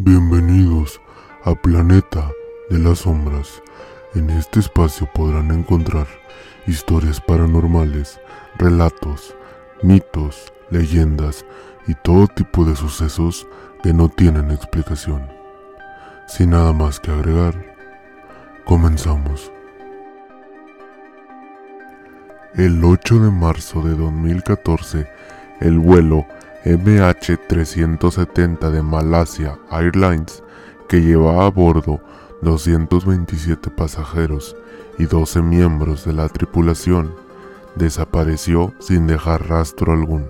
Bienvenidos a Planeta de las Sombras. En este espacio podrán encontrar historias paranormales, relatos, mitos, leyendas y todo tipo de sucesos que no tienen explicación. Sin nada más que agregar, comenzamos. El 8 de marzo de 2014, el vuelo MH370 de Malasia Airlines, que llevaba a bordo 227 pasajeros y 12 miembros de la tripulación, desapareció sin dejar rastro alguno,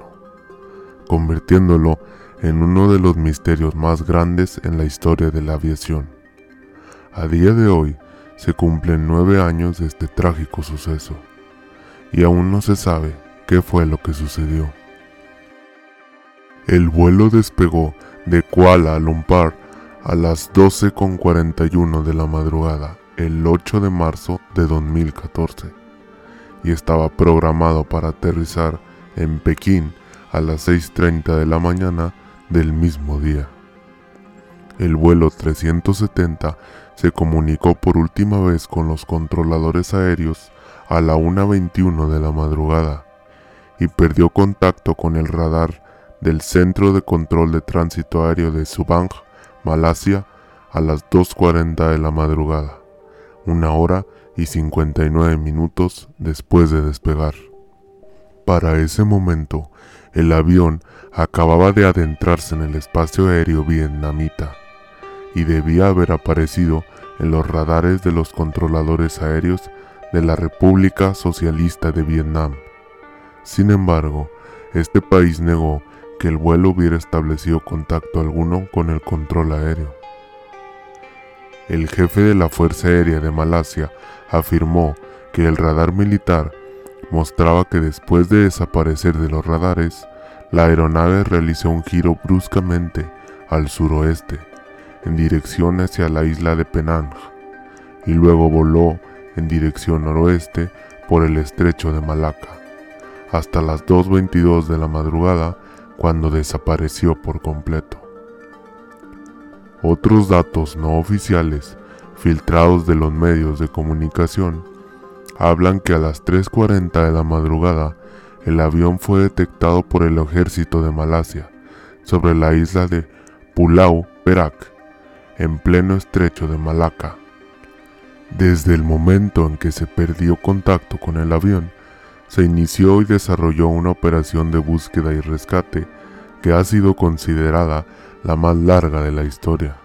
convirtiéndolo en uno de los misterios más grandes en la historia de la aviación. A día de hoy se cumplen nueve años de este trágico suceso, y aún no se sabe qué fue lo que sucedió. El vuelo despegó de Kuala Lumpur a las 12.41 de la madrugada el 8 de marzo de 2014 y estaba programado para aterrizar en Pekín a las 6.30 de la mañana del mismo día. El vuelo 370 se comunicó por última vez con los controladores aéreos a la 1.21 de la madrugada y perdió contacto con el radar del Centro de Control de Tránsito Aéreo de Subang, Malasia, a las 2.40 de la madrugada, una hora y 59 minutos después de despegar. Para ese momento, el avión acababa de adentrarse en el espacio aéreo vietnamita y debía haber aparecido en los radares de los controladores aéreos de la República Socialista de Vietnam. Sin embargo, este país negó que el vuelo hubiera establecido contacto alguno con el control aéreo. El jefe de la Fuerza Aérea de Malasia afirmó que el radar militar mostraba que después de desaparecer de los radares, la aeronave realizó un giro bruscamente al suroeste, en dirección hacia la isla de Penang, y luego voló en dirección noroeste por el estrecho de Malaca. Hasta las 2.22 de la madrugada cuando desapareció por completo. Otros datos no oficiales, filtrados de los medios de comunicación, hablan que a las 3.40 de la madrugada el avión fue detectado por el ejército de Malasia sobre la isla de Pulau Perak, en pleno estrecho de Malaca. Desde el momento en que se perdió contacto con el avión, se inició y desarrolló una operación de búsqueda y rescate que ha sido considerada la más larga de la historia,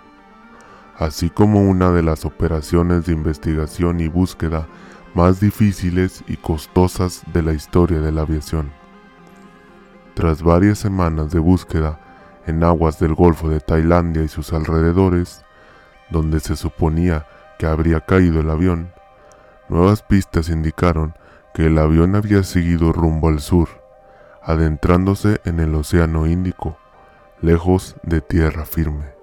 así como una de las operaciones de investigación y búsqueda más difíciles y costosas de la historia de la aviación. Tras varias semanas de búsqueda en aguas del Golfo de Tailandia y sus alrededores, donde se suponía que habría caído el avión, nuevas pistas indicaron que el avión había seguido rumbo al sur, adentrándose en el Océano Índico, lejos de tierra firme.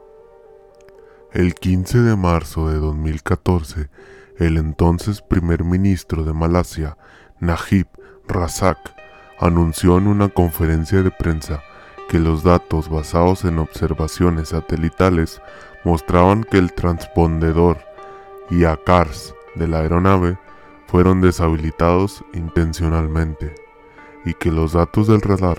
El 15 de marzo de 2014, el entonces primer ministro de Malasia, Najib Razak, anunció en una conferencia de prensa que los datos basados en observaciones satelitales mostraban que el transpondedor y ACARS de la aeronave fueron deshabilitados intencionalmente y que los datos del radar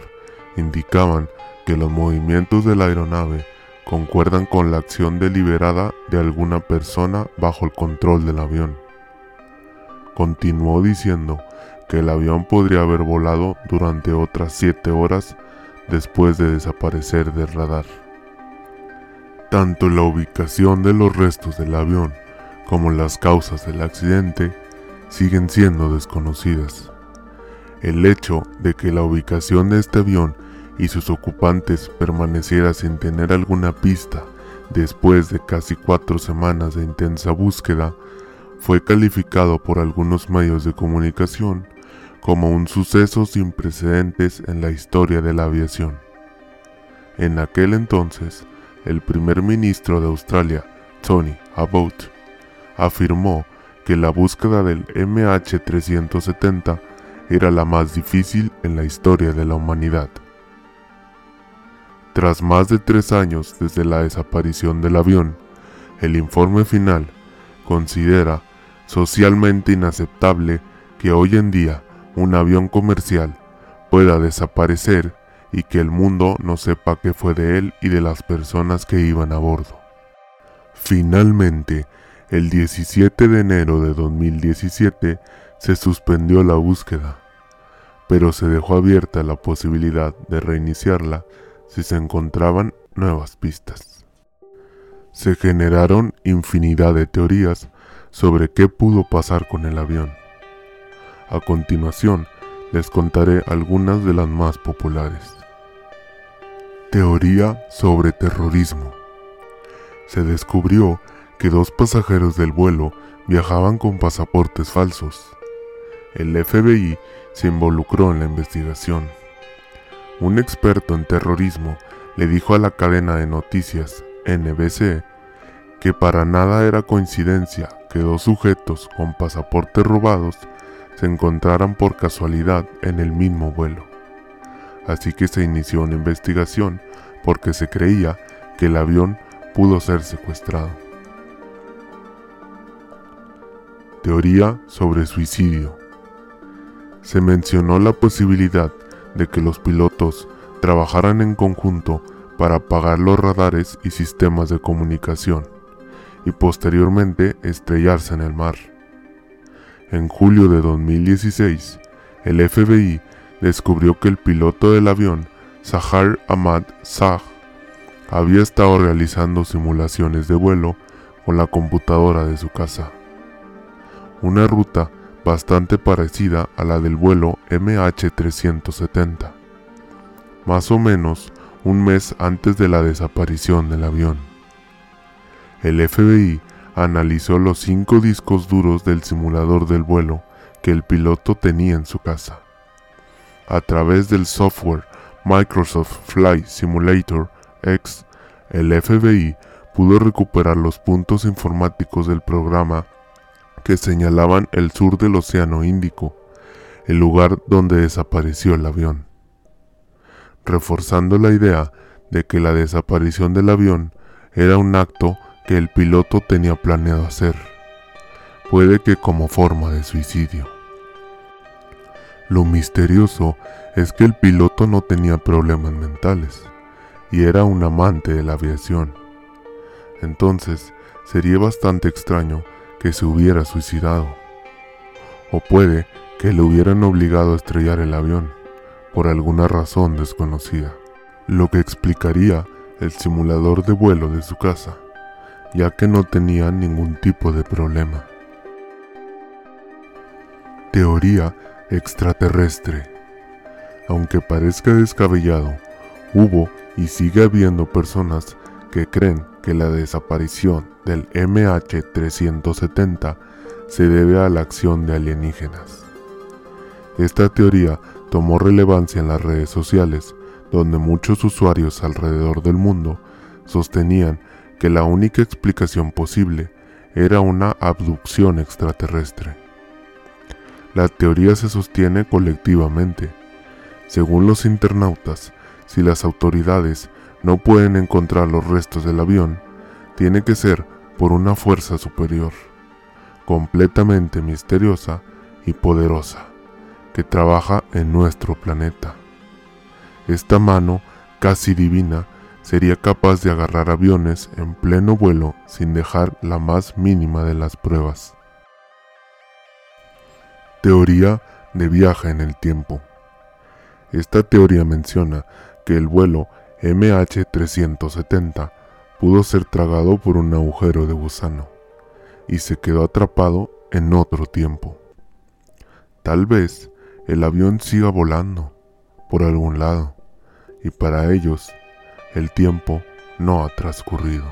indicaban que los movimientos de la aeronave concuerdan con la acción deliberada de alguna persona bajo el control del avión. Continuó diciendo que el avión podría haber volado durante otras siete horas después de desaparecer del radar. Tanto la ubicación de los restos del avión como las causas del accidente siguen siendo desconocidas. El hecho de que la ubicación de este avión y sus ocupantes permaneciera sin tener alguna pista después de casi cuatro semanas de intensa búsqueda fue calificado por algunos medios de comunicación como un suceso sin precedentes en la historia de la aviación. En aquel entonces, el primer ministro de Australia, Tony Abbott, afirmó que la búsqueda del MH370 era la más difícil en la historia de la humanidad. Tras más de tres años desde la desaparición del avión, el informe final considera socialmente inaceptable que hoy en día un avión comercial pueda desaparecer y que el mundo no sepa qué fue de él y de las personas que iban a bordo. Finalmente, el 17 de enero de 2017 se suspendió la búsqueda, pero se dejó abierta la posibilidad de reiniciarla si se encontraban nuevas pistas. Se generaron infinidad de teorías sobre qué pudo pasar con el avión. A continuación, les contaré algunas de las más populares. Teoría sobre terrorismo. Se descubrió que dos pasajeros del vuelo viajaban con pasaportes falsos. El FBI se involucró en la investigación. Un experto en terrorismo le dijo a la cadena de noticias NBC que para nada era coincidencia que dos sujetos con pasaportes robados se encontraran por casualidad en el mismo vuelo. Así que se inició una investigación porque se creía que el avión pudo ser secuestrado. Teoría sobre suicidio. Se mencionó la posibilidad de que los pilotos trabajaran en conjunto para apagar los radares y sistemas de comunicación y posteriormente estrellarse en el mar. En julio de 2016, el FBI descubrió que el piloto del avión, Zahar Ahmad Zah, había estado realizando simulaciones de vuelo con la computadora de su casa. Una ruta bastante parecida a la del vuelo MH370, más o menos un mes antes de la desaparición del avión. El FBI analizó los cinco discos duros del simulador del vuelo que el piloto tenía en su casa. A través del software Microsoft Flight Simulator X, el FBI pudo recuperar los puntos informáticos del programa que señalaban el sur del Océano Índico, el lugar donde desapareció el avión, reforzando la idea de que la desaparición del avión era un acto que el piloto tenía planeado hacer, puede que como forma de suicidio. Lo misterioso es que el piloto no tenía problemas mentales y era un amante de la aviación. Entonces, sería bastante extraño que se hubiera suicidado. O puede que le hubieran obligado a estrellar el avión, por alguna razón desconocida, lo que explicaría el simulador de vuelo de su casa, ya que no tenía ningún tipo de problema. Teoría extraterrestre. Aunque parezca descabellado, hubo y sigue habiendo personas que creen que la desaparición del MH370 se debe a la acción de alienígenas. Esta teoría tomó relevancia en las redes sociales, donde muchos usuarios alrededor del mundo sostenían que la única explicación posible era una abducción extraterrestre. La teoría se sostiene colectivamente. Según los internautas, si las autoridades no pueden encontrar los restos del avión, tiene que ser por una fuerza superior, completamente misteriosa y poderosa, que trabaja en nuestro planeta. Esta mano casi divina sería capaz de agarrar aviones en pleno vuelo sin dejar la más mínima de las pruebas. Teoría de viaje en el tiempo. Esta teoría menciona que el vuelo MH370 pudo ser tragado por un agujero de gusano y se quedó atrapado en otro tiempo. Tal vez el avión siga volando por algún lado y para ellos el tiempo no ha transcurrido.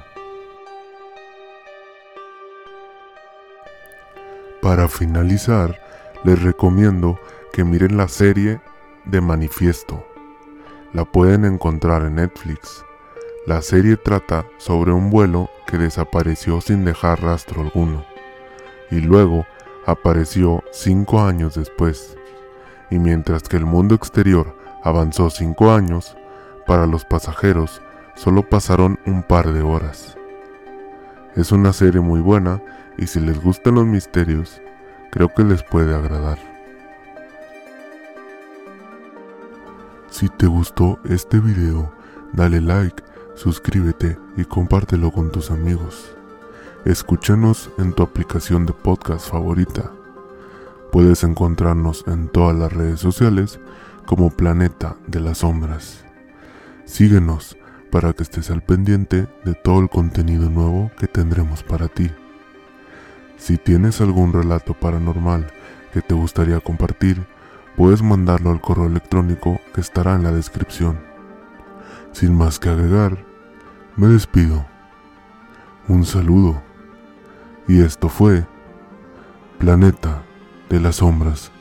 Para finalizar, les recomiendo que miren la serie de Manifiesto. La pueden encontrar en Netflix la serie trata sobre un vuelo que desapareció sin dejar rastro alguno y luego apareció cinco años después. Y mientras que el mundo exterior avanzó cinco años, Para los pasajeros, solo pasaron un par de horas. Es una serie muy buena y si les gustan los misterios, creo que les puede agradar. Si te gustó este video, dale like, suscríbete y compártelo con tus amigos. Escúchanos en tu aplicación de podcast favorita. Puedes encontrarnos en todas las redes sociales como Planeta de las Sombras. Síguenos para que estés al pendiente de todo el contenido nuevo que tendremos para ti. Si tienes algún relato paranormal que te gustaría compartir, puedes mandarlo al correo electrónico que estará en la descripción. Sin más que agregar, me despido. Un saludo. Y esto fue Planeta de las Sombras.